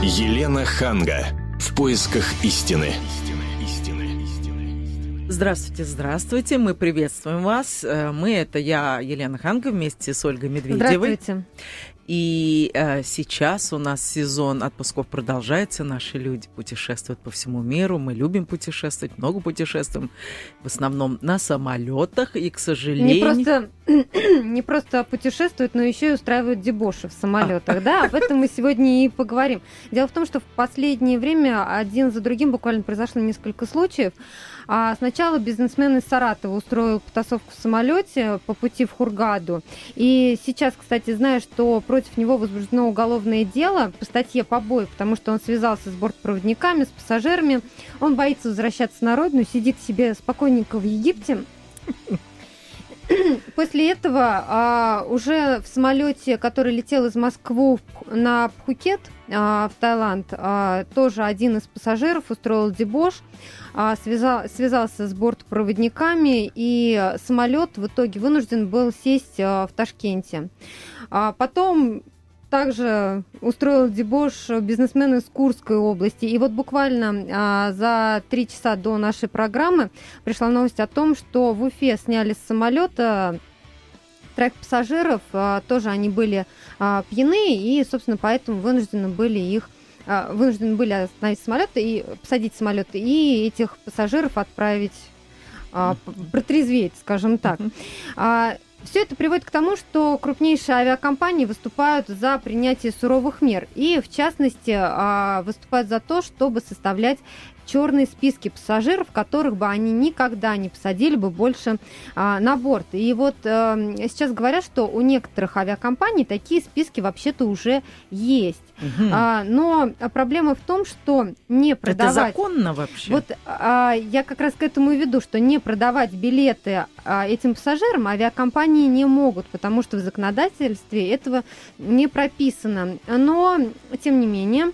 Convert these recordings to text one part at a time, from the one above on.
Елена Ханга. В поисках истины. Здравствуйте, здравствуйте. Мы приветствуем вас. Э, мы это я, Елена Ханга, вместе с Ольгой Медведевой. Здравствуйте. И э, сейчас у нас сезон отпусков продолжается. Наши люди путешествуют по всему миру. Мы любим путешествовать, много путешествуем. В основном на самолетах. И, к сожалению... Не просто, не просто путешествуют, но еще и устраивают дебоши в самолетах. Да, об этом мы сегодня и поговорим. Дело в том, что в последнее время один за другим буквально произошло несколько случаев. А сначала бизнесмен из Саратова устроил потасовку в самолете по пути в Хургаду. И сейчас, кстати, знаю, что против него возбуждено уголовное дело по статье побои, потому что он связался с бортпроводниками, с пассажирами. Он боится возвращаться на родину, сидит себе спокойненько в Египте. После этого а, уже в самолете, который летел из Москвы на Пхукет а, в Таиланд, а, тоже один из пассажиров устроил дебош, связал, связался с бортпроводниками, и самолет в итоге вынужден был сесть а, в Ташкенте. А потом также устроил дебош бизнесмен из Курской области. И вот буквально а, за три часа до нашей программы пришла новость о том, что в Уфе сняли с самолета троих пассажиров. А, тоже они были а, пьяны, и, собственно, поэтому вынуждены были их а, вынуждены были остановить самолет и посадить самолет и этих пассажиров отправить а, протрезветь, скажем так. А, все это приводит к тому, что крупнейшие авиакомпании выступают за принятие суровых мер. И, в частности, а, выступают за то, чтобы составлять черные списки пассажиров, которых бы они никогда не посадили бы больше а, на борт. И вот а, сейчас говорят, что у некоторых авиакомпаний такие списки вообще-то уже есть. Угу. А, но проблема в том, что не продавать... Это законно вообще? Вот а, я как раз к этому и веду, что не продавать билеты а, этим пассажирам авиакомпании не могут, потому что в законодательстве этого не прописано. Но, тем не менее,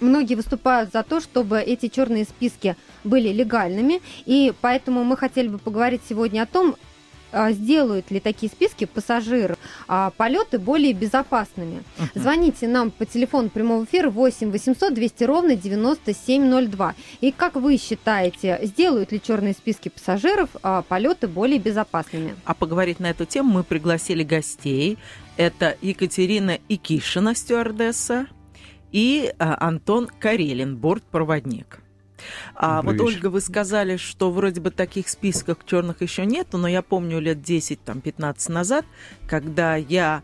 Многие выступают за то, чтобы эти черные списки были легальными, и поэтому мы хотели бы поговорить сегодня о том, а, сделают ли такие списки пассажиров а, полеты более безопасными. Uh-huh. Звоните нам по телефону прямого эфира 8 800 200 ровно 9702. И как вы считаете, сделают ли черные списки пассажиров а, полеты более безопасными? А поговорить на эту тему мы пригласили гостей. Это Екатерина Икишина, стюардесса, и а, Антон Карелин, бортпроводник. А вот, Ольга, вы сказали, что вроде бы таких списков черных еще нету, но я помню лет 10-15 назад, когда я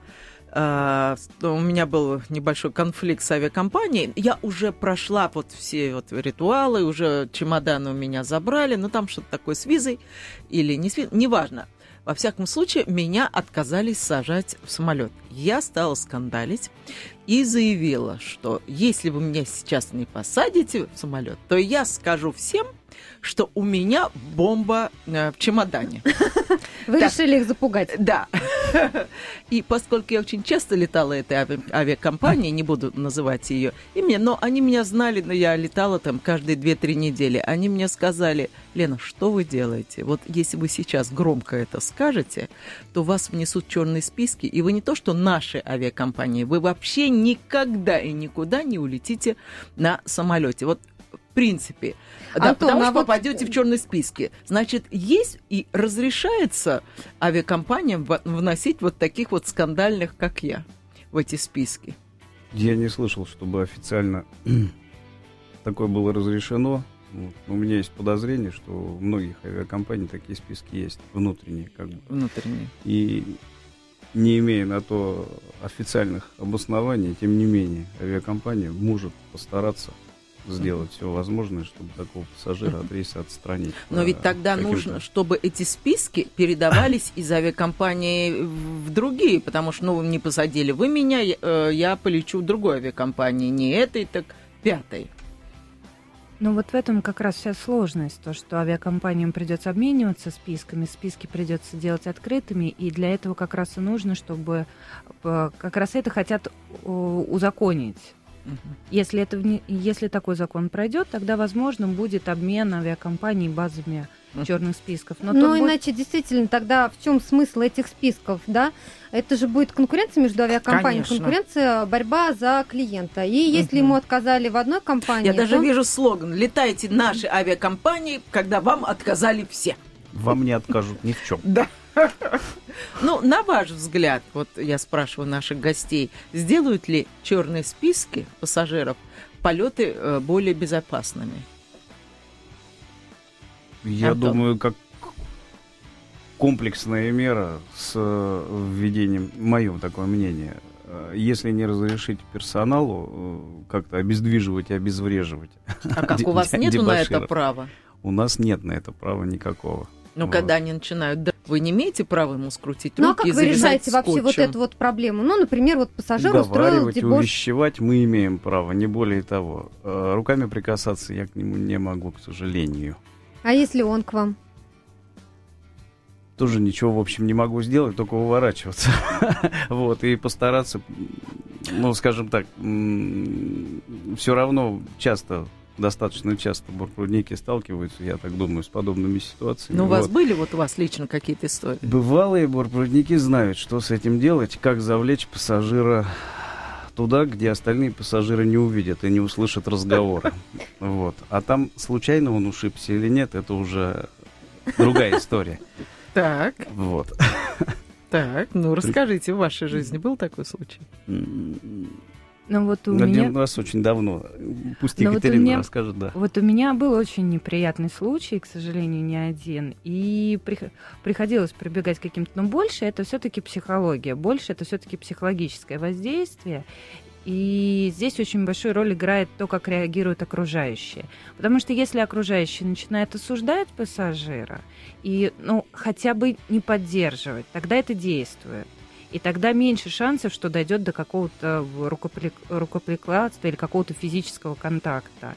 Uh, у меня был небольшой конфликт с авиакомпанией. Я уже прошла вот все вот ритуалы, уже чемоданы у меня забрали, но там что-то такое с визой или не с визой, неважно. Во всяком случае, меня отказались сажать в самолет. Я стала скандалить и заявила, что если вы меня сейчас не посадите в самолет, то я скажу всем, что у меня бомба э, в чемодане. Вы так, решили их запугать? Да. И поскольку я очень часто летала этой ави- авиакомпанией, не буду называть ее имя, но они меня знали, но я летала там каждые 2-3 недели. Они мне сказали, Лена, что вы делаете? Вот если вы сейчас громко это скажете, то вас внесут черные списки, и вы не то что наши авиакомпании, вы вообще никогда и никуда не улетите на самолете. Вот принципе. Да, Антон, потому а что вот... попадете в черные списки. Значит, есть и разрешается авиакомпаниям вносить вот таких вот скандальных, как я, в эти списки. Я не слышал, чтобы официально такое было разрешено. Вот. У меня есть подозрение, что у многих авиакомпаний такие списки есть, внутренние как бы. Внутренние. И не имея на то официальных обоснований, тем не менее, авиакомпания может постараться сделать все возможное, чтобы такого пассажира от рейса отстранить. Но ведь тогда нужно, чтобы эти списки передавались из авиакомпании в другие, потому что, ну, не посадили вы меня, э, я полечу в другой авиакомпании, не этой, так пятой. Ну вот в этом как раз вся сложность, то, что авиакомпаниям придется обмениваться списками, списки придется делать открытыми, и для этого как раз и нужно, чтобы э, как раз это хотят узаконить если, это, если такой закон пройдет, тогда, возможно, будет обмен авиакомпаний базами черных списков. Но ну, иначе будет... действительно тогда в чем смысл этих списков, да? Это же будет конкуренция между авиакомпаниями, Конечно. конкуренция, борьба за клиента. И если Мгм. ему отказали в одной компании, Я даже то- вижу слоган «Летайте наши авиакомпании, когда вам отказали все». Вам не откажут ни в чем. Да. Ну, на ваш взгляд, вот я спрашиваю наших гостей, сделают ли черные списки пассажиров полеты э, более безопасными? Я Антон. думаю, как комплексная мера с э, введением, мое такое мнение, э, если не разрешить персоналу как-то обездвиживать и обезвреживать, А как у вас нету на это права? у нас нет на это права никакого. Ну, Вот. когда они начинают, да, вы не имеете права ему скрутить Ну а руки как и вы решаете вообще вот скотчем? эту вот проблему? Ну, например, вот пассажир устроил дебош. увещевать мы имеем право, не более того. Э, Руками прикасаться я к нему не могу, к сожалению. А если он к вам? Тоже ничего, в общем, не могу сделать, только уворачиваться. Вот, и постараться, ну, скажем так, все равно часто, достаточно часто бортпроводники сталкиваются, я так думаю, с подобными ситуациями. Ну, у вас Вот. были вот у вас лично какие-то истории? Бывалые бортпроводники знают, что с этим делать, как завлечь пассажира туда, где остальные пассажиры не увидят и не услышат разговора. Вот. А там случайно он ушибся или нет, это уже другая история. Так, Вот. так, ну расскажите, в вашей жизни был такой случай? Ну вот у Один меня... раз очень давно. Пусть вот у Екатерина меня- расскажет, да. Вот у меня был очень неприятный случай, к сожалению, не один. И прих- приходилось прибегать к каким-то... Но больше это все-таки психология, больше это все-таки психологическое воздействие. И здесь очень большую роль играет то, как реагируют окружающие. Потому что если окружающие начинают осуждать пассажира и ну, хотя бы не поддерживать, тогда это действует. И тогда меньше шансов, что дойдет до какого-то рукоприкладства или какого-то физического контакта.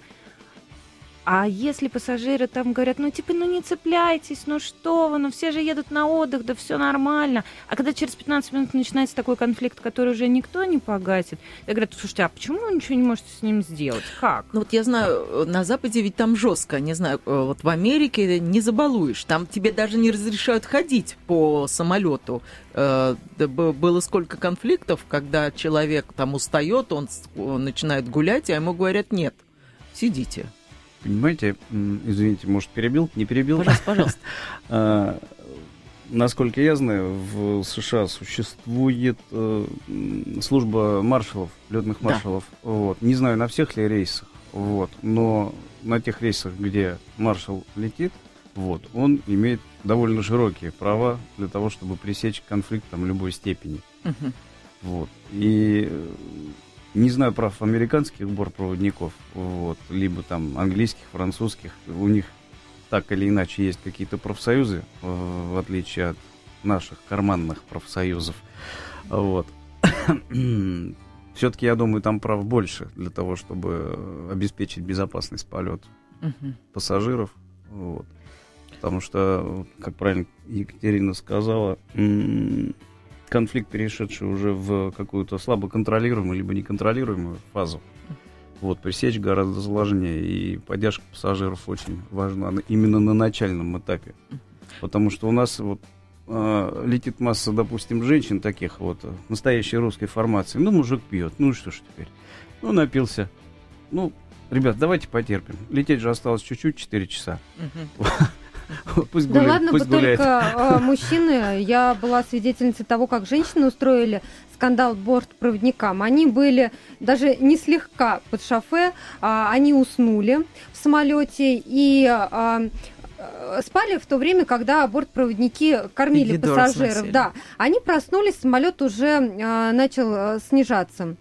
А если пассажиры там говорят, ну типа, ну не цепляйтесь, ну что вы, ну все же едут на отдых, да все нормально. А когда через 15 минут начинается такой конфликт, который уже никто не погасит, я говорю, слушайте, а почему вы ничего не можете с ним сделать? Как? Ну вот я знаю, на Западе ведь там жестко, не знаю, э, вот в Америке не забалуешь, там тебе даже не разрешают ходить по самолету. Э, Было сколько конфликтов, когда человек там устает, он начинает гулять, а ему говорят, нет, сидите. Понимаете, извините, может, перебил? Не перебил? Пожалуйста, пожалуйста. А, Насколько я знаю, в США существует э, служба маршалов, летных Да. маршалов. Вот. Не знаю, на всех ли рейсах, вот, но на тех рейсах, где маршал летит, вот, он имеет довольно широкие права для того, чтобы пресечь конфликт там, любой степени. Мгм. Вот. И э, не знаю прав американских бортпроводников, вот, либо там английских, французских. У них так или иначе есть какие-то профсоюзы, э, в отличие от наших карманных профсоюзов. Вот. Все-таки, я думаю, там прав больше для того, чтобы обеспечить безопасность полета Мгм. пассажиров. Вот. Потому что, как правильно Екатерина сказала, конфликт, перешедший уже в какую-то слабо контролируемую либо неконтролируемую фазу, вот, пресечь гораздо сложнее. И поддержка пассажиров очень важна на- именно на начальном этапе. Потому что у нас вот э, летит масса, допустим, женщин таких вот, э, настоящей русской формации. Ну, мужик пьет, ну что ж теперь? Ну, напился. Ну, ребят, давайте потерпим. Лететь же осталось чуть-чуть, 4 часа. Мгм. Пусть Да ладно бы только э, мужчины. Я была свидетельницей того, как женщины устроили скандал бортпроводникам. Они были даже не слегка под шофе, а, они уснули в самолете и а, спали в то время, когда бортпроводники кормили пассажиров. Да, они проснулись, самолет уже а, начал а, снижаться.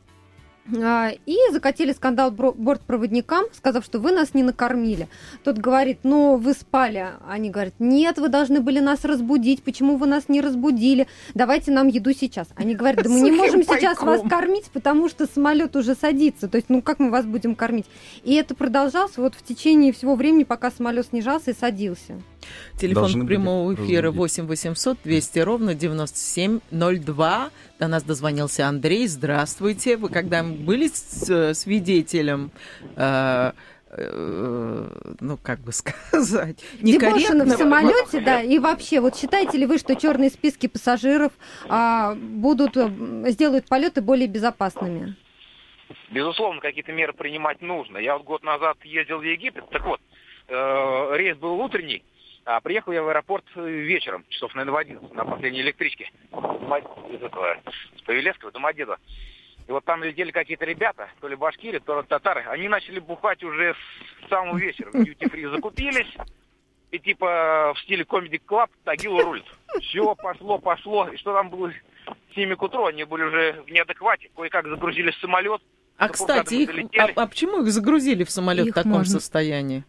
А, И закатили скандал бортпроводникам, сказав, что вы нас не накормили. Тот говорит, ну вы спали. Они говорят, нет, вы должны были нас разбудить. Почему вы нас не разбудили? Давайте нам еду сейчас. Они говорят, да мы не можем сейчас вас кормить, потому что самолет уже садится. То есть, ну как мы вас будем кормить? И это продолжалось вот в течение всего времени, пока самолет снижался и садился. Телефон Должны прямого эфира разбудить. 8 800 200 ровно 9702. До нас дозвонился Андрей. Здравствуйте. Вы когда были с- э, свидетелем э, э, ну, как бы сказать, некорректно. в самолете, да, и вообще, вот считаете ли вы, что черные списки пассажиров а, будут, сделают полеты более безопасными? Безусловно, какие-то меры принимать нужно. Я вот год назад ездил в Египет, так вот, э, рейс был утренний, а приехал я в аэропорт вечером, часов, наверное, в 11, на последней электричке. Из этого, с Павелецкого, Домодедово. И вот там летели какие-то ребята, то ли башкиры, то ли татары. Они начали бухать уже с самого вечера. В дьюти-фри закупились. И типа в стиле Comedy Club Тагил рулит. Все, пошло, пошло. И что там было с ними к утру? Они были уже в неадеквате. Кое-как загрузили в самолет. А, кстати, их, а, а почему их загрузили в самолет их в таком можно... состоянии?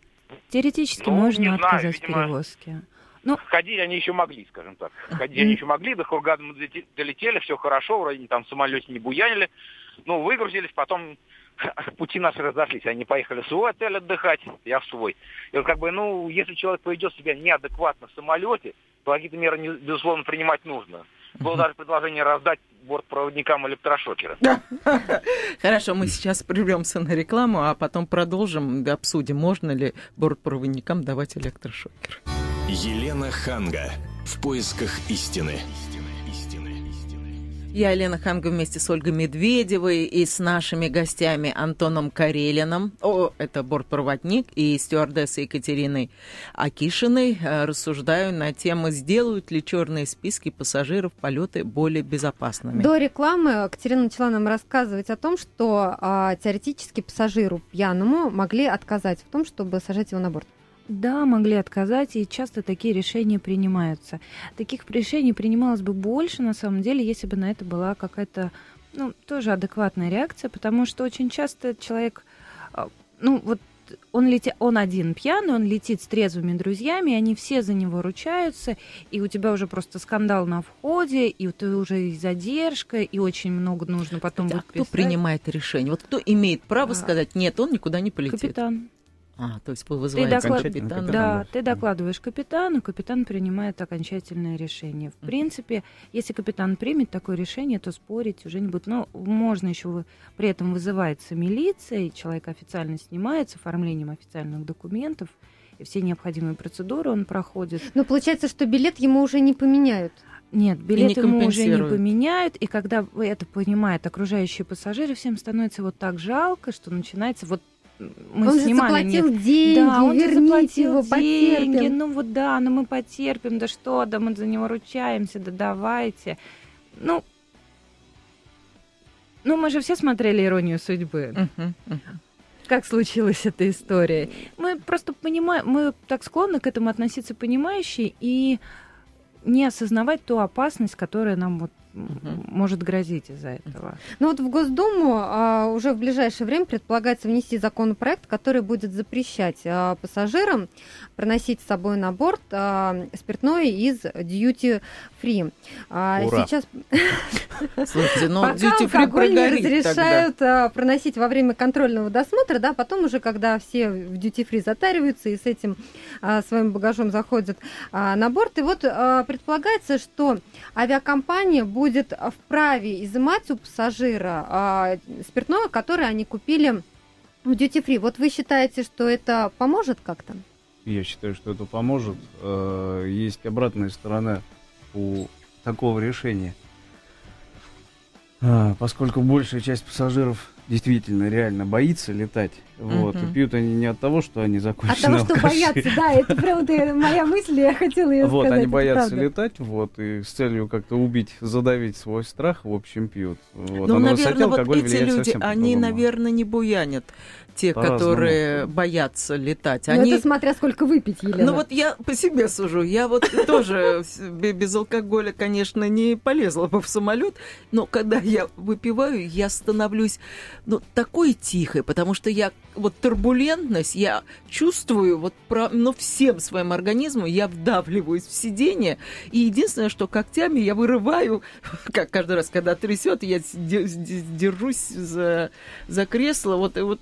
Теоретически ну, можно отказать знаю, видимо, перевозке. Ну, ходить они еще могли, скажем так. Ходить они еще могли, до Хургада мы долетели, все хорошо, вроде там в самолете не буянили. Ну, выгрузились, потом пути наши разошлись. Они поехали в свой отель отдыхать, я в свой. И вот как бы, ну, если человек поведет себя неадекватно в самолете, то какие-то меры, безусловно, принимать нужно. Было даже предложение раздать бортпроводникам электрошокеры. Хорошо, мы сейчас прервемся на рекламу, а потом продолжим, обсудим, можно ли бортпроводникам давать электрошокеры. Елена Ханга. В поисках истины. Я, Елена Ханга, вместе с Ольгой Медведевой и с нашими гостями Антоном Карелиным, о, это бортпроводник, и стюардессой Екатериной Акишиной э, рассуждаю на тему, сделают ли черные списки пассажиров полеты более безопасными. До рекламы Катерина начала нам рассказывать о том, что а, теоретически пассажиру пьяному могли отказать в том, чтобы сажать его на борт. Да, могли отказать, и часто такие решения принимаются. Таких решений принималось бы больше, на самом деле, если бы на это была какая-то, ну, тоже адекватная реакция, потому что очень часто человек, а, ну, вот он, летит, он один пьяный, он летит с трезвыми друзьями, они все за него ручаются, и у тебя уже просто скандал на входе, и ты уже и задержка, и очень много нужно потом а кто принимает решение? Вот кто имеет право а, сказать, нет, он никуда не полетит? Капитан. А, то есть вы вызываете ты доклад... капитана? Да, ты докладываешь капитану, капитан принимает окончательное решение. В принципе, если капитан примет такое решение, то спорить уже не будет. Но можно еще при этом вызывается милиция, и человек официально снимается оформлением официальных документов, и все необходимые процедуры он проходит. Но получается, что билет ему уже не поменяют. Нет, билет ему уже не поменяют, и когда это понимают окружающие пассажиры, всем становится вот так жалко, что начинается вот мы он снимали же заплатил нет. деньги, да, он верните заплатил его, деньги, потерпим. ну вот да, ну мы потерпим, да что, да мы за него ручаемся, да давайте. Ну, ну мы же все смотрели «Иронию судьбы». Uh-huh, uh-huh. Как случилась эта история? Мы просто понимаем, мы так склонны к этому относиться понимающе и не осознавать ту опасность, которая нам вот угу. может грозить из-за этого. Ну вот в Госдуму а, уже в ближайшее время предполагается внести законопроект, который будет запрещать а, пассажирам проносить с собой на борт а, спиртное из duty free. А, Ура. Сейчас Слушайте, но duty free прогорит разрешают тогда. проносить во время контрольного досмотра, да, потом уже когда все в duty free затариваются и с этим а, своим багажом заходят а, на борт, и вот а, предполагается, что авиакомпания будет вправе изымать у пассажира а, спиртное, которое они купили в duty free. Вот вы считаете, что это поможет как-то? Я считаю, что это поможет. Э, есть обратная сторона у такого решения. А, поскольку большая часть пассажиров действительно реально боится летать. Вот. Uh-huh. И пьют они не от того, что они закончены От того, что боятся, да, это прям моя мысль, я хотела ее вот, сказать. Вот, они боятся летать, вот, и с целью как-то убить, задавить свой страх, в общем, пьют. Вот. Ну, а наверное, вот эти люди, они, наверное, не буянят те, которые боятся летать. Они... Ну, это смотря сколько выпить, Елена. Ну, вот я по себе сужу. Я вот тоже без алкоголя, конечно, не полезла бы в самолет, но когда я выпиваю, я становлюсь, ну, такой тихой, потому что я вот турбулентность я чувствую вот про, ну, всем своим организмом, я вдавливаюсь в сиденье, и единственное, что когтями я вырываю, как каждый раз, когда трясет, я держусь за, за кресло, вот, и вот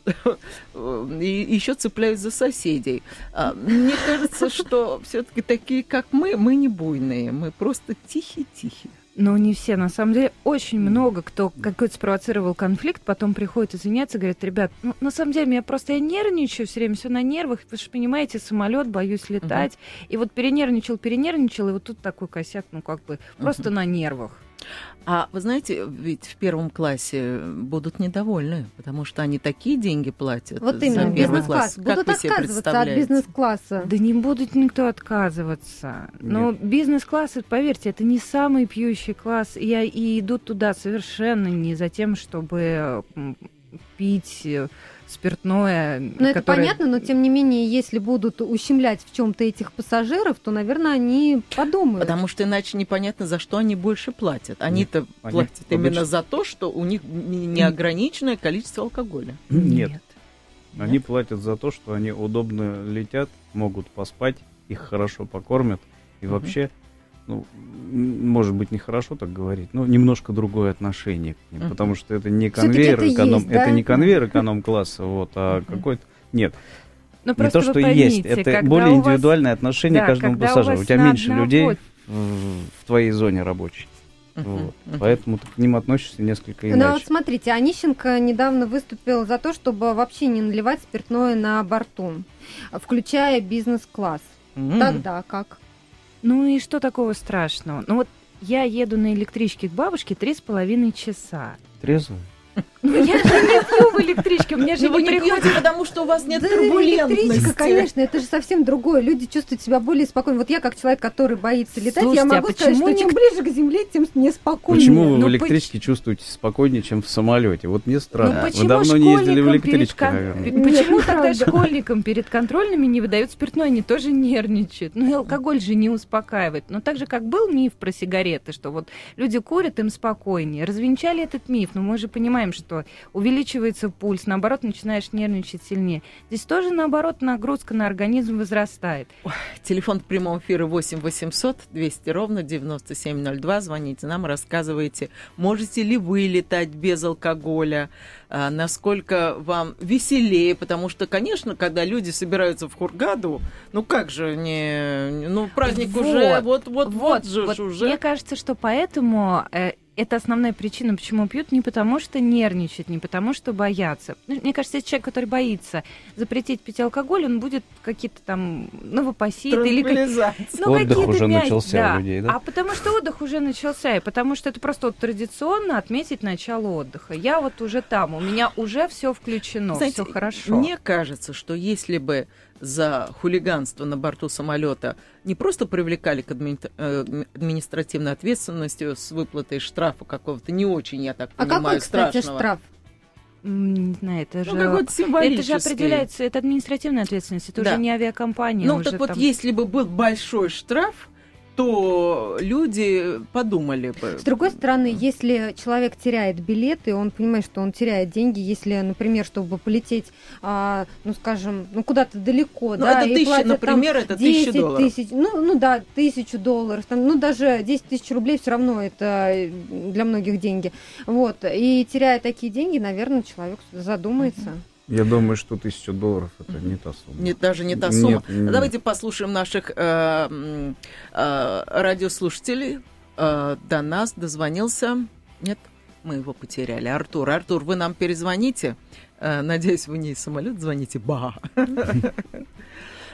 и еще цепляюсь за соседей. А, мне кажется, что все-таки такие, как мы, мы не буйные, мы просто тихие-тихие. Но не все. На самом деле, очень много кто какой-то спровоцировал конфликт, потом приходит извиняться, говорит, ребят, ну, на самом деле, меня просто я нервничаю все время, все на нервах, вы же понимаете, самолет, боюсь летать. Uh-huh. И вот перенервничал, перенервничал, и вот тут такой косяк, ну, как бы, просто uh-huh. на нервах. А вы знаете, ведь в первом классе будут недовольны, потому что они такие деньги платят. Вот именно, бизнес-класс. Будут отказываться от бизнес-класса. Да не будет никто отказываться. Нет. Но бизнес-класс, поверьте, это не самый пьющий класс. Я и идут туда совершенно не за тем, чтобы пить э, спиртное. Ну, которое... это понятно, но тем не менее, если будут ущемлять в чем-то этих пассажиров, то, наверное, они подумают. Потому что иначе непонятно, за что они больше платят. Они-то они платят именно обычно... за то, что у них неограниченное количество алкоголя. Нет. Нет. Они Нет? платят за то, что они удобно летят, могут поспать, их хорошо покормят. И угу. вообще ну, может быть, нехорошо так говорить, но немножко другое отношение к ним, uh-huh. потому что это не конвейер это эконом, есть, да? это не конвейер эконом-класса, вот, а uh-huh. какой-то, нет, но не то, что поймите, есть, это более вас... индивидуальное отношение да, к каждому пассажиру. У, у тебя меньше одного... людей в, в твоей зоне рабочей. Uh-huh, вот. uh-huh. Поэтому ты к ним относишься несколько иначе. Ну вот смотрите, Онищенко недавно выступил за то, чтобы вообще не наливать спиртное на борту, включая бизнес-класс. Mm-hmm. Тогда как? Ну и что такого страшного? Ну вот я еду на электричке к бабушке три с половиной часа. Трезвая? Ну, я же не пью в электричке, мне же не приходит, потому что у вас нет да, турбулентности. электричка, конечно, это же совсем другое. Люди чувствуют себя более спокойно. Вот я, как человек, который боится летать, Слушайте, я а могу а сказать, что чем ближе к земле, тем неспокойнее. Почему вы ну, в электричке поч... чувствуете спокойнее, чем в самолете? Вот мне странно. Ну, вы давно не ездили в электричке, кон... Почему тогда школьникам перед контрольными не выдают спиртное? Они тоже нервничают. Ну и алкоголь же не успокаивает. Но так же, как был миф про сигареты, что вот люди курят, им спокойнее. Развенчали этот миф, но мы же понимаем, что увеличивается пульс, наоборот, начинаешь нервничать сильнее. Здесь тоже, наоборот, нагрузка на организм возрастает. Телефон в прямом эфире 8 800 200 ровно 9702. Звоните нам, рассказывайте, можете ли вы летать без алкоголя, а, насколько вам веселее, потому что, конечно, когда люди собираются в Хургаду, ну как же не... Ну, праздник вот, уже... Вот, вот, вот, вот же вот, уже. Мне кажется, что поэтому э, это основная причина, почему пьют, не потому что нервничать, не потому что боятся. Ну, мне кажется, если человек, который боится запретить пить алкоголь, он будет какие-то там новопосит или как... ну, отдых уже мяч... начался да. у людей, да? А потому что отдых уже начался, и потому что это просто вот традиционно отметить начало отдыха. Я вот уже там, у меня уже все включено, все хорошо. Мне кажется, что если бы за хулиганство на борту самолета не просто привлекали к адми... Э, административной ответственности с выплатой штрафа какого-то не очень, я так а понимаю, какой, кстати, страшного. штраф? Не знаю, это ну, же это же определяется, это административная ответственность, это да. уже не авиакомпания. Ну так вот, там... если бы был большой штраф, то люди подумали бы. С другой стороны, если человек теряет билеты, он понимает, что он теряет деньги, если, например, чтобы полететь, а, ну, скажем, ну, куда-то далеко, ну, да, это тысяча, платят, например, там, это тысяча долларов. Тысяч, ну, ну, да, тысячу долларов, там, ну, даже 10 тысяч рублей все равно это для многих деньги. Вот, и теряя такие деньги, наверное, человек задумается. Uh-huh. Я думаю, что тысяча долларов это не та сумма. Не, даже не та сумма. Нет, нет. Давайте послушаем наших э, э, радиослушателей. Э, до нас дозвонился. Нет, мы его потеряли. Артур, Артур, вы нам перезвоните. Э, надеюсь, вы не из самолета звоните. Ба.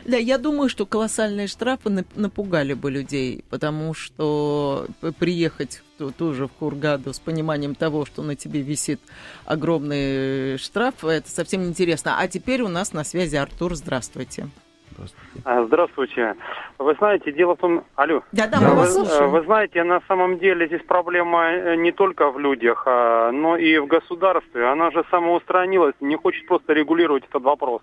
Да, я думаю, что колоссальные штрафы напугали бы людей, потому что приехать тоже в Хургаду с пониманием того, что на тебе висит огромный штраф, это совсем неинтересно. А теперь у нас на связи Артур. Здравствуйте. Здравствуйте. А, здравствуйте. Вы знаете, дело в том... Алло. Да, да, мы вас слушаем. Вы знаете, на самом деле здесь проблема э, не только в людях, а, но и в государстве. Она же самоустранилась, не хочет просто регулировать этот вопрос.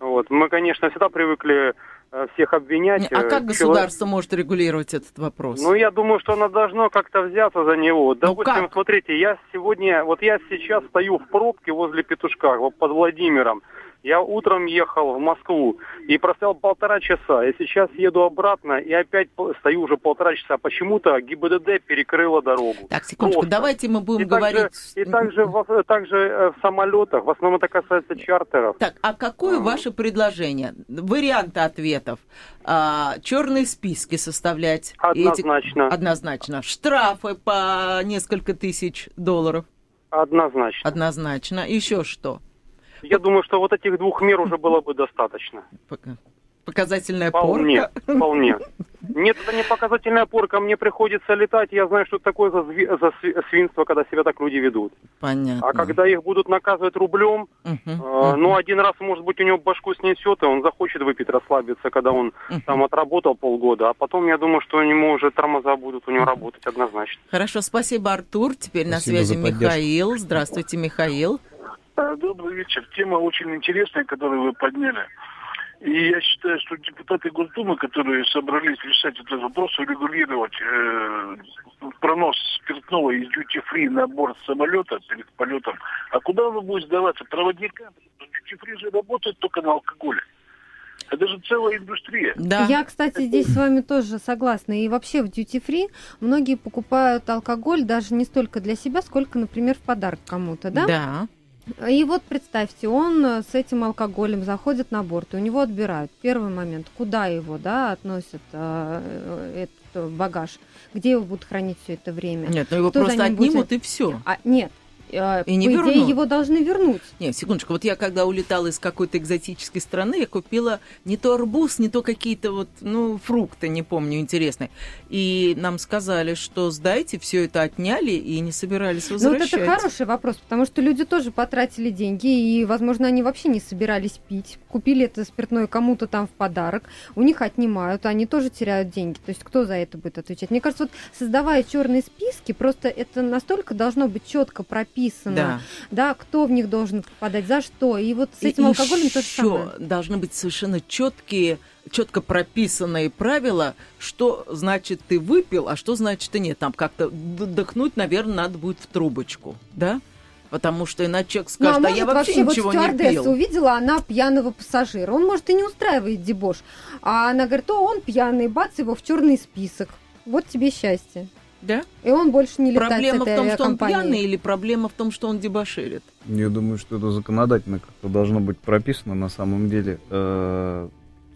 Вот. Мы, конечно, всегда привыкли э, всех обвинять. А как э, государство Человек... может регулировать этот вопрос? Ну, я думаю, что оно должно как-то взяться за него. Ну, Допустим, как? смотрите, я сегодня, вот я сейчас стою в пробке возле Петушка, вот под Владимиром. Я утром ехал в Москву и простоял полтора часа. Я сейчас еду обратно и опять стою уже полтора часа. Почему-то ГИБДД перекрыла дорогу. Так, секундочку, Просто. давайте мы будем И также, говорить... и также, в, также э, в самолетах, в основном это касается чартеров. Так, а какое А. ваше предложение? Варианты ответов. черные списки составлять. И эти- Однозначно. Однозначно. Штрафы по несколько тысяч долларов. Однозначно. Однозначно. Еще что? Я думаю, что вот этих двух мер уже было бы достаточно. Пока- Показательная Вполне, порка. вполне. Нет, это не показательная порка. Мне приходится летать. Я знаю, что это такое за, зви- за сви- свинство, когда себя так люди ведут. Понятно. А когда их будут наказывать рублем, Мгм, э, мгм. ну, один раз, может быть, у него башку снесет, и он захочет выпить, расслабиться, когда он Мгм. там отработал полгода. А потом, я думаю, что у него уже тормоза будут у него работать однозначно. Хорошо, спасибо, Артур. Теперь на Спасибо связи за поддержку. Михаил. Здравствуйте, Михаил. А, Добрый вечер. Тема очень интересная, которую вы подняли. И я считаю, что депутаты Госдумы, которые собрались решать этот вопрос, урегулировать э, пронос спиртного из дьюти-фри на борт самолета перед полетом, а куда оно будет сдаваться? Проводникам. Дьюти-фри же работает только на алкоголе. Это же целая индустрия. Да. Я, кстти, здесь с вами тоже согласна. И вообще в duty free многие покупают алкоголь даже не столько для себя, сколько, например, в подарок кому-то, да? Да. И вот представьте, он э, с этим алкоголем заходит на борт, и у него отбирают. Первый момент, куда его, да, относят э, этот багаж, где его будут хранить все это время. Нет, ну его Кто просто ним будет? отнимут и все. А, нет, э, И не по идее вернут. его должны вернуть. Не, секундочку, вот я когда улетала из какой-то экзотической страны, я купила не то арбуз, не то какие-то вот, ну, фрукты, не помню, интересные. И нам сказали, что сдайте, все это отняли и не собирались Ну вот возвращать. это хороший вопрос, потому что люди тоже потратили деньги, и, возможно, они вообще не собирались пить. Купили это спиртное кому-то там в подарок, у них отнимают, они тоже теряют деньги. То есть кто за это будет отвечать? Мне кажется, вот создавая черные списки, просто это настолько должно быть четко прописано, Да. да, кто в них должен попадать, за что. И вот с И этим алкоголем то же самое. должны быть совершенно четкие, четко прописанные правила, что значит ты выпил, а что значит ты нет. Там как-то д- дыхнуть, наверное, надо будет в трубочку, да? Потому что иначе человек Ну, а скажет, а, может, я вообще, вообще вот ничего не стюардесса пил. увидела она пьяного пассажира. Он, может, и не устраивает дебош. А она говорит, о, он пьяный, бац, его в черный список. Вот тебе счастье. Да? И он больше не летает Проблема с этой в том, что он пьяный, или проблема в том, что он дебоширит? Я думаю, что это законодательно как-то должно быть прописано на самом деле. Э,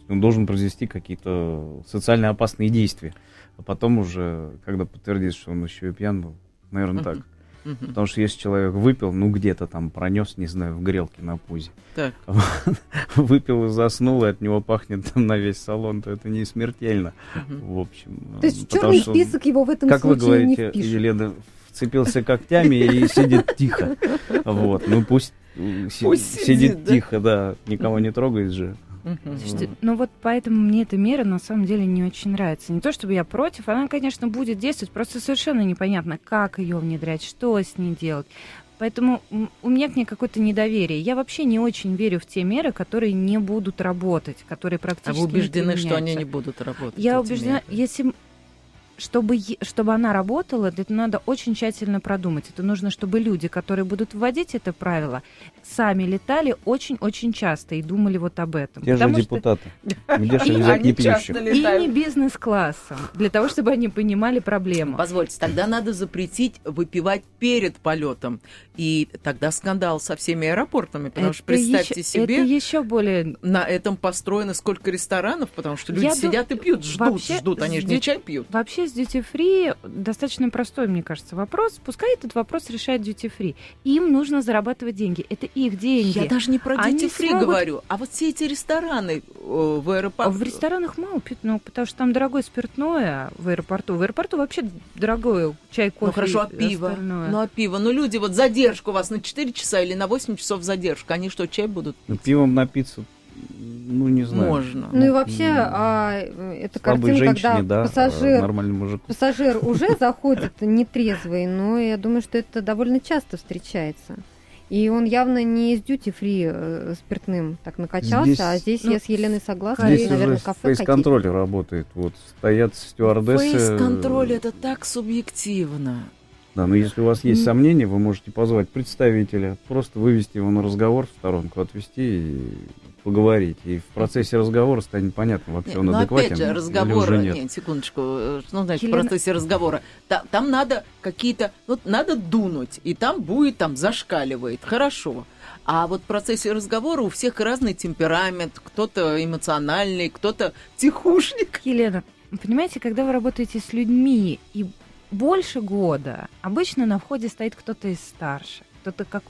Он должен произвести какие-то социально опасные действия. А потом уже, когда подтвердится, что он еще и пьян был, наверное, так. Мгм. Потому что если человек выпил, ну где-то там пронес, не знаю, в грелке на пузе, Так. выпил и заснул, и от него пахнет там на весь салон, то это не смертельно. Мгм. В общем. То есть черный что, список его в этом Как вы случае не говорите, впишут. Елена, вцепился когтями и сидит тихо. Вот, ну пусть э, си- Пусть сидит, сидит да. тихо, да, никого не трогает же. Слушайте, ну вот поэтому мне эта мера на самом деле не очень нравится. Не то чтобы я против, она, конечно, будет действовать, просто совершенно непонятно, как ее внедрять, что с ней делать. Поэтому у меня к ней какое-то недоверие. Я вообще не очень верю в те меры, которые не будут работать, которые А практически вы убеждены, не что они не будут работать? Я убеждена, меры? если чтобы, чтобы она работала, это надо очень тщательно продумать. Это нужно, чтобы люди, которые будут вводить это правило, сами летали очень-очень часто и думали вот об этом. Те же Потому что- депутаты. Где же взять Они не часто пьющих? и не бизнес-классом, для того, чтобы они понимали проблему. Позвольте, тогда надо запретить выпивать перед полетом. И тогда скандал со всеми аэропортами. Потому что Это представьте еще- себе, Это еще более... на этом построено сколько ресторанов, потому что люди Я сидят и пьют, ждут, вообще ждут. Они же не чай пьют. Вообще с Duty Free достаточно простой, мне кажется, вопрос. Пускай этот вопрос решает Duty Free. Им нужно зарабатывать деньги. Это их деньги. Я даже не про Они Duty Free смогут- говорю, а вот все эти рестораны э, в А аэропорту. в ресторанах мало пьют, ну, потому что там дорогое спиртное в аэропорту. В аэропорту вообще дорогое чай, кофе. Ну хорошо, а пиво? остальное. Ну а пиво? Ну люди, вот задержка у вас на 4 часа или на 8 часов задержка, они что, чай будут Ну, пить? Пивом напиться, ну не знаю. Можно. Ну и Ну, вообще, м, а, это Слабой картина, женщине, когда да, а пассажир, мужику. пассажир уже заходит нетрезвый, но я думаю, что это довольно часто встречается. И он явно не из дьюти-фри э, спиртным так накачался, Здесь- а здесь ну, я с Еленой согласна, Здесь и, наверное, уже кафе фейс-контроль работает. Вот стоят стюардессы. Фейс-контроль это так субъективно. Да, но если у вас есть сомнения, вы можете позвать представителя, просто вывести его на разговор в сторонку, отвести и поговорить. И в процессе разговора станет понятно, вообще Нет, он ну, адекватен опять же, или разговор, уже нет. нет, секундочку, э, что значит Елена- в процессе разговора? Та- Там, надо какие-то, вот надо дунуть, и там будет, там зашкаливает, хорошо. А вот в процессе разговора у всех разный темперамент, кто-то эмоциональный, кто-то тихушник. Елена, понимаете, когда вы работаете с людьми и больше года, обычно на входе стоит кто-то из старших, кто-то как,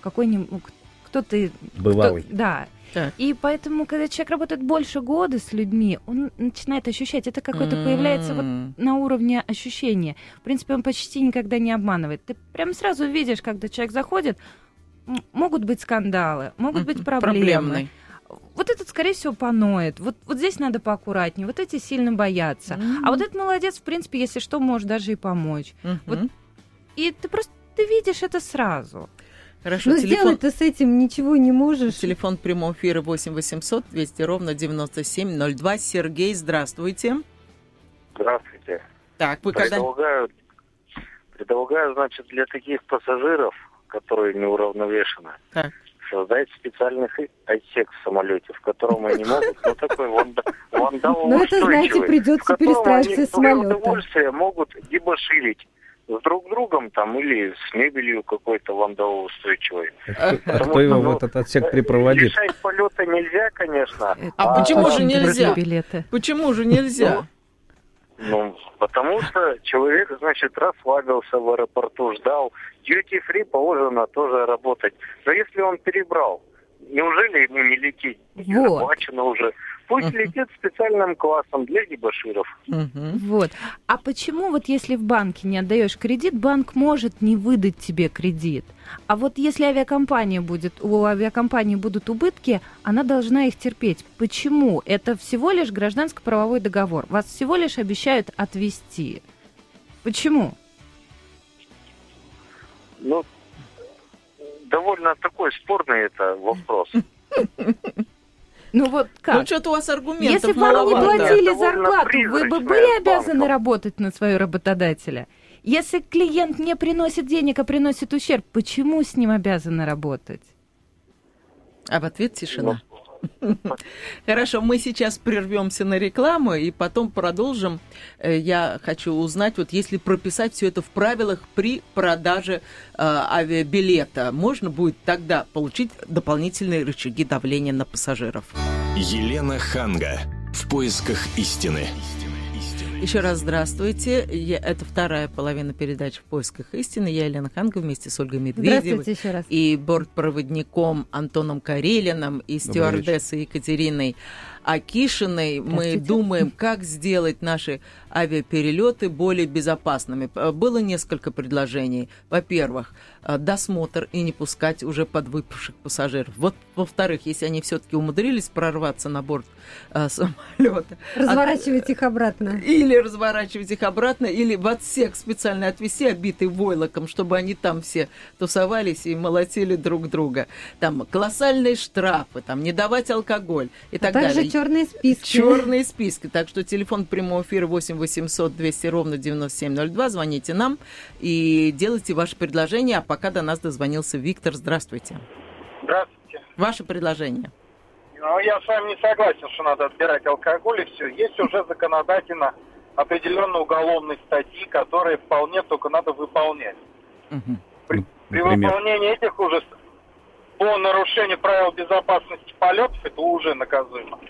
какой-нибудь, кто-то... Бывалый. кто- да. И поэтому, когда человек работает больше года с людьми, он начинает ощущать, это какое-то появляется вот на уровне ощущения. В принципе, он почти никогда не обманывает. Ты прям сразу видишь, когда человек заходит, могут быть скандалы, могут быть проблемы. Проблемный. Вот этот, скорее всего, поноет. Вот, вот здесь надо поаккуратнее. Вот эти сильно боятся. М. А вот этот молодец, в принципе, если что, может даже и помочь. Мгм. вот И ты просто ты видишь это сразу. Хорошо, Но телефон, сделать ты с этим ничего не можешь. телефон прямого эфира 8 800 200 ровно 9702. Сергей, здравствуйте. Здравствуйте. Так, вы когда... Предлагаю, предлагаю, значит, для таких пассажиров, которые неуравновешены, Так. создать специальный отсек в самолете, в котором они могут, ну такой ванда, Но это, знаете, придется перестраиваться самолета. удовольствие могут дебоширить с друг другом там или с мебелью какой-то вандалоустойчивой. А кто- а кто его в ну, этот отсек припроводит? Лишать полета нельзя, конечно. А почему же нельзя? билеты. Почему же нельзя? Ну, потому что человек, значит, расслабился в аэропорту, ждал. Duty free положено тоже работать. Но если он перебрал, неужели ему не лететь? Не Вот. Заплачено уже. Пусть Мгм. летит специальным классом для дебоширов. Мгм. Вот. А почему вот если в банке не отдаешь кредит, банк может не выдать тебе кредит? А вот если авиакомпания будет, у авиакомпании будут убытки, она должна их терпеть. Почему? Это всего лишь гражданско-правовой договор. Вас всего лишь обещают отвести. Почему? Ну, довольно такой спорный это вопрос. Ну вот Ну, как? что-то у вас аргументов Если бы вам не платили зарплату, вы бы были обязаны работать на своего работодателя. Если клиент не приносит денег, а приносит ущерб, почему с ним обязаны работать? А в ответ тишина. Хорошо, мы сейчас прервемся на рекламу и потом продолжим. Э, Я хочу узнать, вот если прописать все это в правилах при продаже э, авиабилета, можно будет тогда получить дополнительные рычаги давления на пассажиров. Елена Ханга. В поисках истины. Еще раз здравствуйте. Я- это вторая половина передачи «В поисках истины». Я Елена Ханга вместе с Ольгой Медведевой. Здравствуйте еще раз. и бортпроводником Антоном Карелиным, и стюардессой Екатериной Акишиной. Мы думаем, как сделать наши авиаперелеты более безопасными. П- Было несколько предложений. Во-первых, э, досмотр и не пускать уже подвыпивших пассажиров. Вот, во-вторых, если они все-таки умудрились прорваться на борт э, самолета, Разворачивать их обратно. или разворачивать их обратно, или в отсек специально отвести, обитый войлоком, чтобы они там все тусовались и молотили друг друга. Там колоссальные штрафы, там не давать алкоголь и так Также далее. черные списки. Черные списки. Так что телефон прямого эфира 8 800 200 ровно 9702. Звоните нам и делайте ваши предложения. Пока до нас дозвонился Виктор. Здравствуйте. Здравствуйте. Ваше предложение. Ну, я с вами не согласен, что надо отбирать алкоголь и все. Есть уже законодательно определенные уголовные статьи, которые вполне только надо выполнять. Мгм. При, при выполнении этих уже по нарушению правил безопасности полетов это уже наказуемо.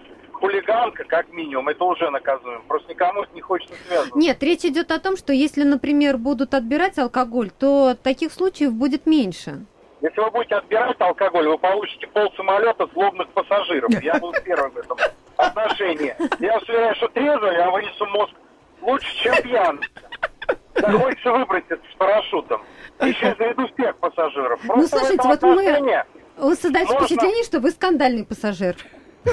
Хулиганка, как минимум, это уже наказуемо. Просто никому это не хочется связываться. Нет, речь идет о том, что если, например, будут отбирать алкоголь, то таких случаев будет меньше. Если вы будете отбирать алкоголь, вы получите пол самолета злобных пассажиров. Я был первым в этом отношении. Я уверяю, что трезвый, я вынесу мозг лучше, чем пьяный. Захочется выброситься с парашютом. Еще заведу всех пассажиров. Ну, Просто в слушайте, вот мы- Вы создаете Можно- впечатление, что вы скандальный пассажир.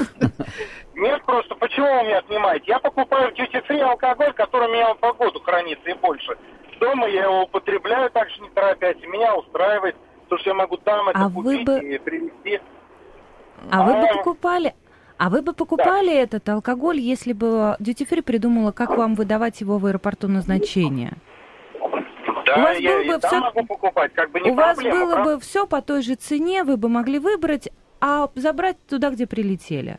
Нет, просто почему вы меня отнимаете? Я покупаю duty free алкоголь, который у меня по году хранится и больше. Дома я его употребляю так же не торопясь, и меня устраивает, потому что я могу там это А вы купить бы- и привезти. А вы бы А. покупали... А вы бы покупали этот алкоголь, если бы Duty Free придумала, как вам выдавать его в аэропорту назначения? Да, у вас я было бы все, могу покупать, как бы не у вас проблема. было правда? бы все по той же цене, вы бы могли выбрать, а забрать туда, где прилетели.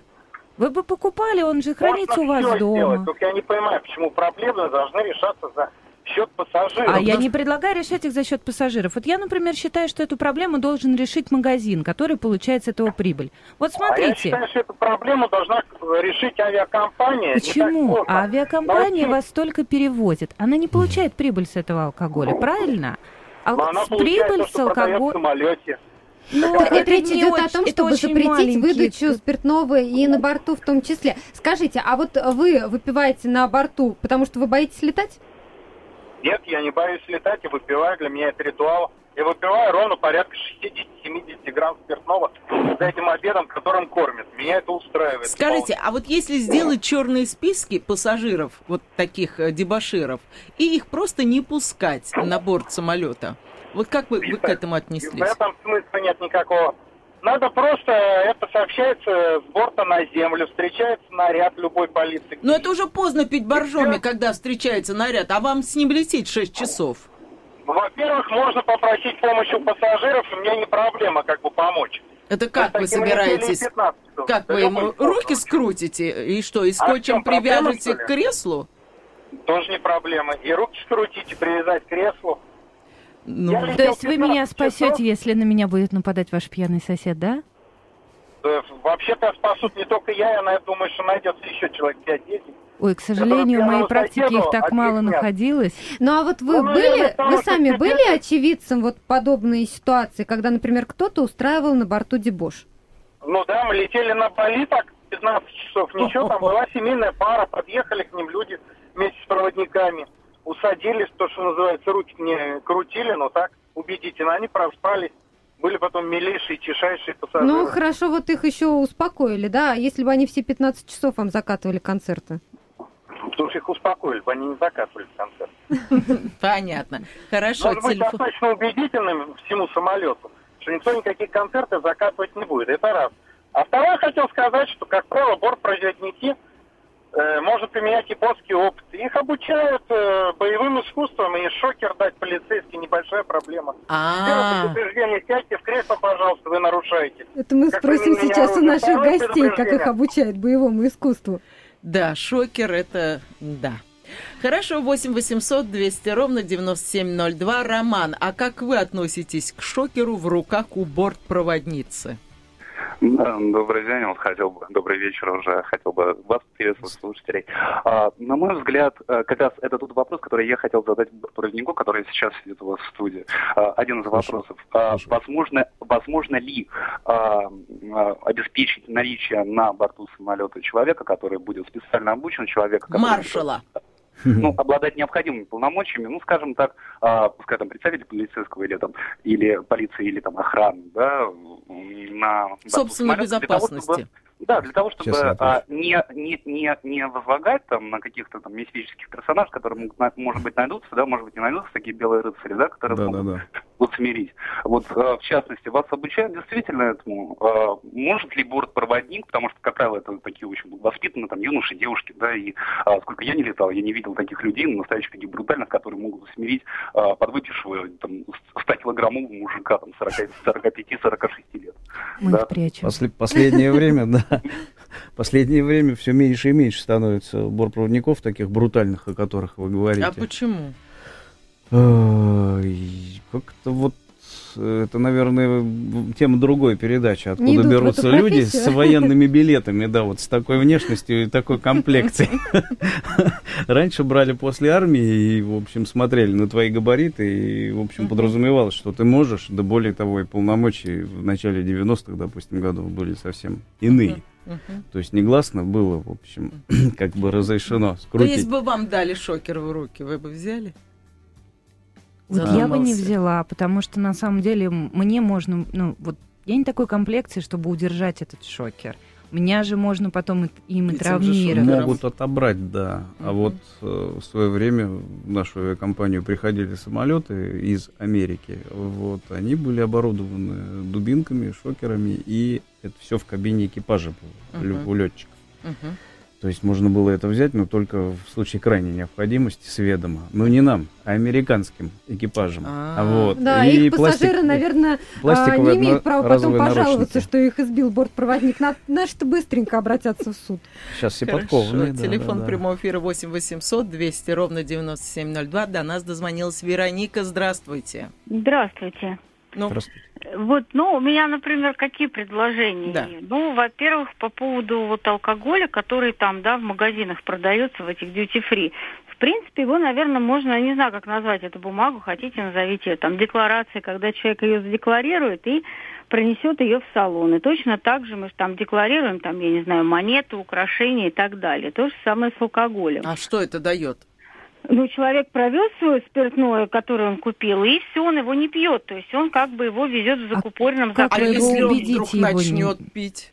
Вы бы покупали, он же хранится Можно у вас дома. сделать, только я не понимаю, почему проблемы должны решаться за счет пассажиров. А я не предлагаю решать их за счет пассажиров. Вот я, например, считаю, что эту проблему должен решить магазин, который получает с этого прибыль. Вот А я смотрите. считаю, что эту проблему должна решить авиакомпания. Почему? А авиакомпания Найти- вас только перевозит. Она не получает прибыль с этого алкоголя, правильно? А Но она прибыль то, с в самолете. Ну, Так это речь идет очень- о том, это чтобы запретить маленький выдачу спиртного и на борту в том числе. Скажите, а вот вы выпиваете на борту, потому что вы боитесь летать? Нет, я не боюсь летать и выпиваю. Для меня это ритуал. Я выпиваю ровно порядка 60-70 грамм спиртного за этим обедом, которым кормят. Меня это устраивает. Скажите, а вот если сделать черные списки пассажиров, вот таких э, дебаширов, и их просто не пускать на борт самолета, вот как вы, вы к этому отнеслись? В этом смысла нет никакого. Надо просто, это сообщается с борта на землю, встречается наряд любой полиции. Но это уже поздно пить боржоми, когда встречается наряд, а вам с ним лететь 6 часов. Во-первых, можно попросить помощи у пассажиров, и мне не проблема как бы помочь. Это как вы собираетесь? 15 часов. Как Да вы ему руки скрутите? И что, и А скотчем проблема, привяжете ли? к креслу? Тоже не проблема. И руки скрутить, и привязать к креслу. Ну, Я То есть вы меня 15 часов. спасете, если на меня будет нападать ваш пьяный сосед, да? Вообще-то спасут не только я, я на это думаю, что найдется еще человек 5-10. Ой, к сожалению, в моей практике их так мало находилось. Ну а вот вы Ну, наверное, были, потому вы сами тебе- были очевидцем вот подобной ситуации, когда, например, кто-то устраивал на борту дебош? Ну да, мы летели на Бали так 15 часов, ничего, там была семейная пара, подъехали к ним люди вместе с проводниками, усадились, то, что называется, руки не крутили, но так убедительно, они проспались, были потом милейшие, тишайшие пассажиры. Ну хорошо, вот их еще успокоили, да? А Если бы они все 15 часов вам закатывали концерты. Потому что их успокоили, бы они не закатывали в концерт. понятно. Хорошо, Может быть достаточно убедительным всему самолету, что никто никаких концертов закатывать не будет. Это раз. А второе хотел сказать, что, как правило, бортпроводники может применять японский опыт. Их обучают э, боевым искусствам, и шокер дать полицейский небольшая проблема. Первое А, предупреждение, сядьте в кресло, пожалуйста, вы нарушаете. Это мы Как спросим сейчас у наших гостей, как их обучают боевому искусству. да, шокер это да. Хорошо, 8 800 200 ровно 9702. Роман, а как вы относитесь к шокеру в руках у бортпроводницы? Да, Добрый день, вот хотел бы, добрый вечер уже, хотел бы вас приветствовать, слушателей. А, на мой взгляд, э, как раз это тот вопрос, который я хотел задать проводнику, который сейчас сидит у вас в студии. А, один из вопросов. А, возможно, возможно ли а, а, обеспечить наличие на борту самолета человека, который будет специально обучен, человека, который Маршала. Ну, обладать необходимыми полномочиями, ну, скажем так, а, пускай там представитель полицейского или там, или полиции, или там охраны, да, на Собственной самолета, для того, чтобы- безопасности. Да, для того, чтобы а, не, не, не, не возлагать там на каких-то там мифических персонажей, которые, могут, может быть, найдутся, да, может быть, не найдутся такие белые рыцари, да, которые Да, да, могут да. вот смирить. Вот, э, в частности, вас обучают действительно этому. Э, Может ли бортпроводник, потому что, как правило, это такие очень воспитанные там юноши, девушки, да, и а, сколько я не летал, я не видел таких людей, настоящих таких брутальных, которые могут смирить а, подвыпившего там 100-килограммового мужика там 40 45-46 лет. Мы Да. их прячем. После- последнее время, да. Последнее время все меньше и меньше становится бортпроводников, таких брутальных, о которых вы говорите. А почему? Как-то вот это, наверное, тема другой передачи, откуда идут берутся люди с военными билетами, да, вот с такой внешностью и такой комплекцией. Раньше брали после армии и, в общем, смотрели на твои габариты и, в общем, подразумевалось, что ты можешь, да более того, и полномочия в начале 90-х, допустим, годов были совсем иные. Мгм. То есть негласно было, в общем, как бы разрешено Ну, скрутить. если бы вам дали шокер в руки, вы бы взяли? Вот я бы не взяла, потому что на самом деле мне можно, ну вот я не такой комплекции, чтобы удержать этот шокер. Меня же можно потом и- им и же травмировать. Могут отобрать, да. А Мгм. вот э, в свое время в нашу авиакомпанию приходили самолеты из Америки. Вот они были оборудованы дубинками, шокерами, и это все в кабине экипажа было, Мгм. у летчиков. Мгм. То есть можно было это взять, но только в случае крайней необходимости с ведома. Но не нам, а американским экипажам. А, вот. Да, и их пассажиры, наверное, а, не имеют права потом пожаловаться, что их избил бортпроводник. Наши-то быстренько обратятся в суд. Сейчас все подкованы. Телефон прямого эфира 8 800 200 ровно 9702. До нас дозвонилась Вероника. Здравствуйте. Здравствуйте. Ну, вот, ну, у меня, например, какие предложения? Да. Ну, во-первых, по поводу вот алкоголя, который там, да, в магазинах продается, в этих duty-free. В принципе, его, наверное, можно, не знаю, как назвать эту бумагу, хотите, назовите ее там декларацией, когда человек ее задекларирует и пронесет ее в салон. И точно так же мы там декларируем, там, я не знаю, монеты, украшения и так далее. То же самое с алкоголем. А что это дает? Ну, человек провез свое спиртное, которое он купил, и все, он его не пьет. То есть он как бы его везет в закупоренном а, а если он вдруг начнет не... пить?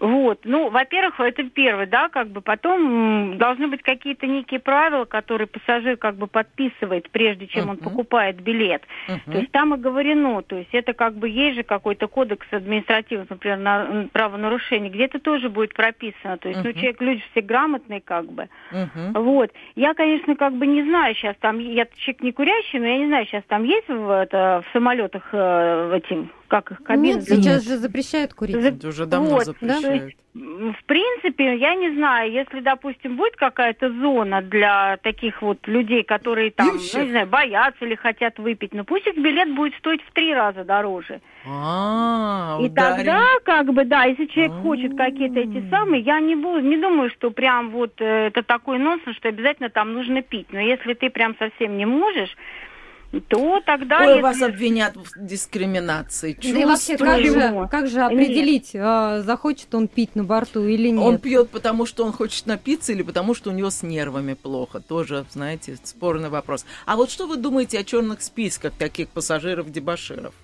Вот, ну, во-первых, это первое, да, как бы потом должны быть какие-то некие правила, которые пассажир как бы подписывает, прежде чем uh-huh. он покупает билет. Uh-huh. То есть там и говорено, то есть это как бы есть же какой-то кодекс административных, например, на правонарушений, где-то тоже будет прописано. То есть, uh-huh. ну, человек, люди все грамотные как бы. Uh-huh. Вот. Я, конечно, как бы не знаю сейчас там, я человек не курящий, но я не знаю, сейчас там есть в, это, в самолетах э, эти как их кабины. Нет, сейчас же запрещают курить. За... Уже давно вот, запрещают. Да? В принципе, я не знаю, если, допустим, будет какая-то зона для таких вот людей, которые там, ну, не знаю, боятся или хотят выпить, ну пусть их билет будет стоить в три раза дороже. А, и тогда, как бы, да, если человек хочет какие-то эти самые, я не буду, не думаю, что прям вот э, это такой нонсенс, что обязательно там нужно пить. Но если ты прям совсем не можешь, то тогда... Ой, если... вас обвинят в дискриминации. Да и вообще, как же, как же определить, а, захочет он пить на борту или нет? Он пьет, потому что он хочет напиться или потому что у него с нервами плохо? Тоже, знаете, спорный вопрос. А вот что вы думаете о черных списках таких пассажиров-дебаширов?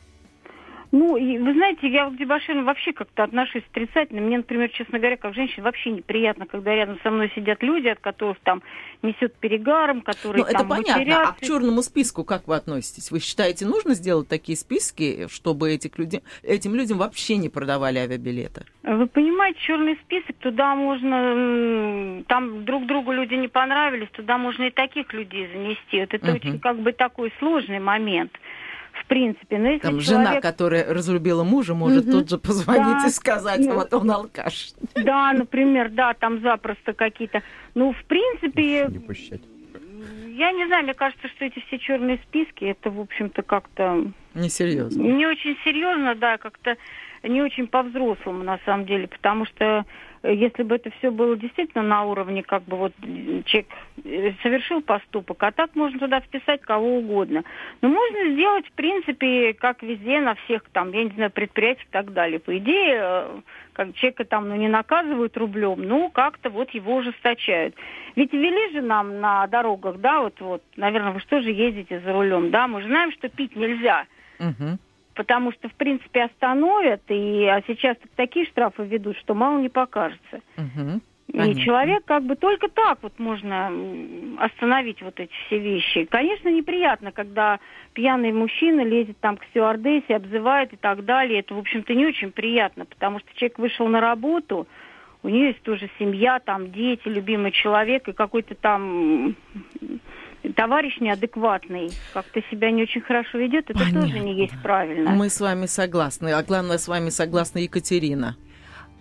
Ну, и, вы знаете, я к дебоширам вообще как-то отношусь отрицательно. Мне, например, честно говоря, как женщина, вообще неприятно, когда рядом со мной сидят люди, от которых там несет перегаром, которые ну, это понятно. А к черному списку как вы относитесь? Вы считаете, нужно сделать такие списки, чтобы этих людей, этим людям вообще не продавали авиабилеты? Вы понимаете, черный список, туда можно, там друг другу люди не понравились, туда можно и таких людей занести. Вот это uh-huh. очень как бы такой сложный момент в принципе. Но если Там человек... жена, которая разлюбила мужа, может угу. тут же позвонить да. и сказать, ну, вот он алкаш. Да, например, да, там запросто какие-то. Ну, в принципе... Не пощать. Я не знаю, мне кажется, что эти все черные списки, это, в общем-то, как-то... Несерьезно. Не очень серьезно, да, как-то не очень по-взрослому, на самом деле, потому что если бы это все было действительно на уровне, как бы вот человек э, совершил поступок, а так можно туда вписать кого угодно. Но можно сделать, в принципе, как везде, на всех там, я не знаю, предприятиях и так далее. По идее, э, как человека там ну, не наказывают рублем, ну, как-то вот его ужесточают. Ведь ввели же нам на дорогах, да, вот, вот, наверное, вы что же ездите за рулем, да, мы же знаем, что пить нельзя. Угу потому что, в принципе, остановят, и а сейчас такие штрафы ведут, что мало не покажется. Угу. И человек как бы только так вот можно остановить вот эти все вещи. Конечно, неприятно, когда пьяный мужчина лезет там к стюардессе, обзывает и так далее. Это, в общем-то, не очень приятно, потому что человек вышел на работу, у нее есть тоже семья, там дети, любимый человек и какой-то там товарищ неадекватный, как-то себя не очень хорошо ведет, это Понятно. тоже не есть правильно. Мы с вами согласны, а главное, с вами согласна Екатерина.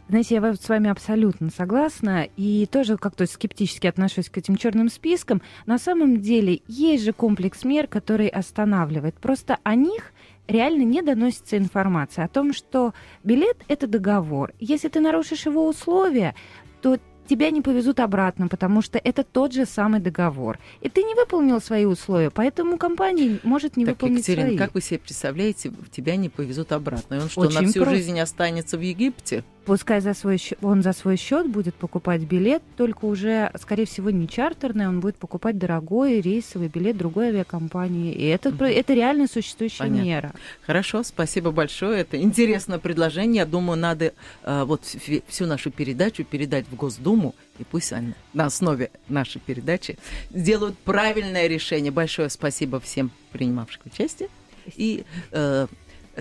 Знаете, я с вами абсолютно согласна и тоже как-то скептически отношусь к этим черным спискам. На самом деле есть же комплекс мер, который останавливает. Просто о них реально не доносится информация о том, что билет – это договор. Если ты нарушишь его условия, то тебя не повезут обратно, потому что это тот же самый договор. И ты не выполнил свои условия, поэтому компания может не так, выполнить Екатерина, свои. как вы себе представляете, тебя не повезут обратно? И он что, Очень на всю просто. жизнь останется в Египте? Пускай за свой счет, он за свой счет будет покупать билет, только уже, скорее всего, не чартерный, он будет покупать дорогой рейсовый билет другой авиакомпании. И это, угу. это реально существующая Понятно. мера. Хорошо, спасибо большое. Это интересное предложение. Я думаю, надо э, вот всю нашу передачу передать в Госдуму, и пусть они на основе нашей передачи сделают правильное решение. Большое спасибо всем принимавшим участие. И э,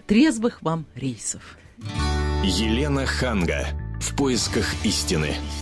трезвых вам рейсов. Елена Ханга. В поисках истины.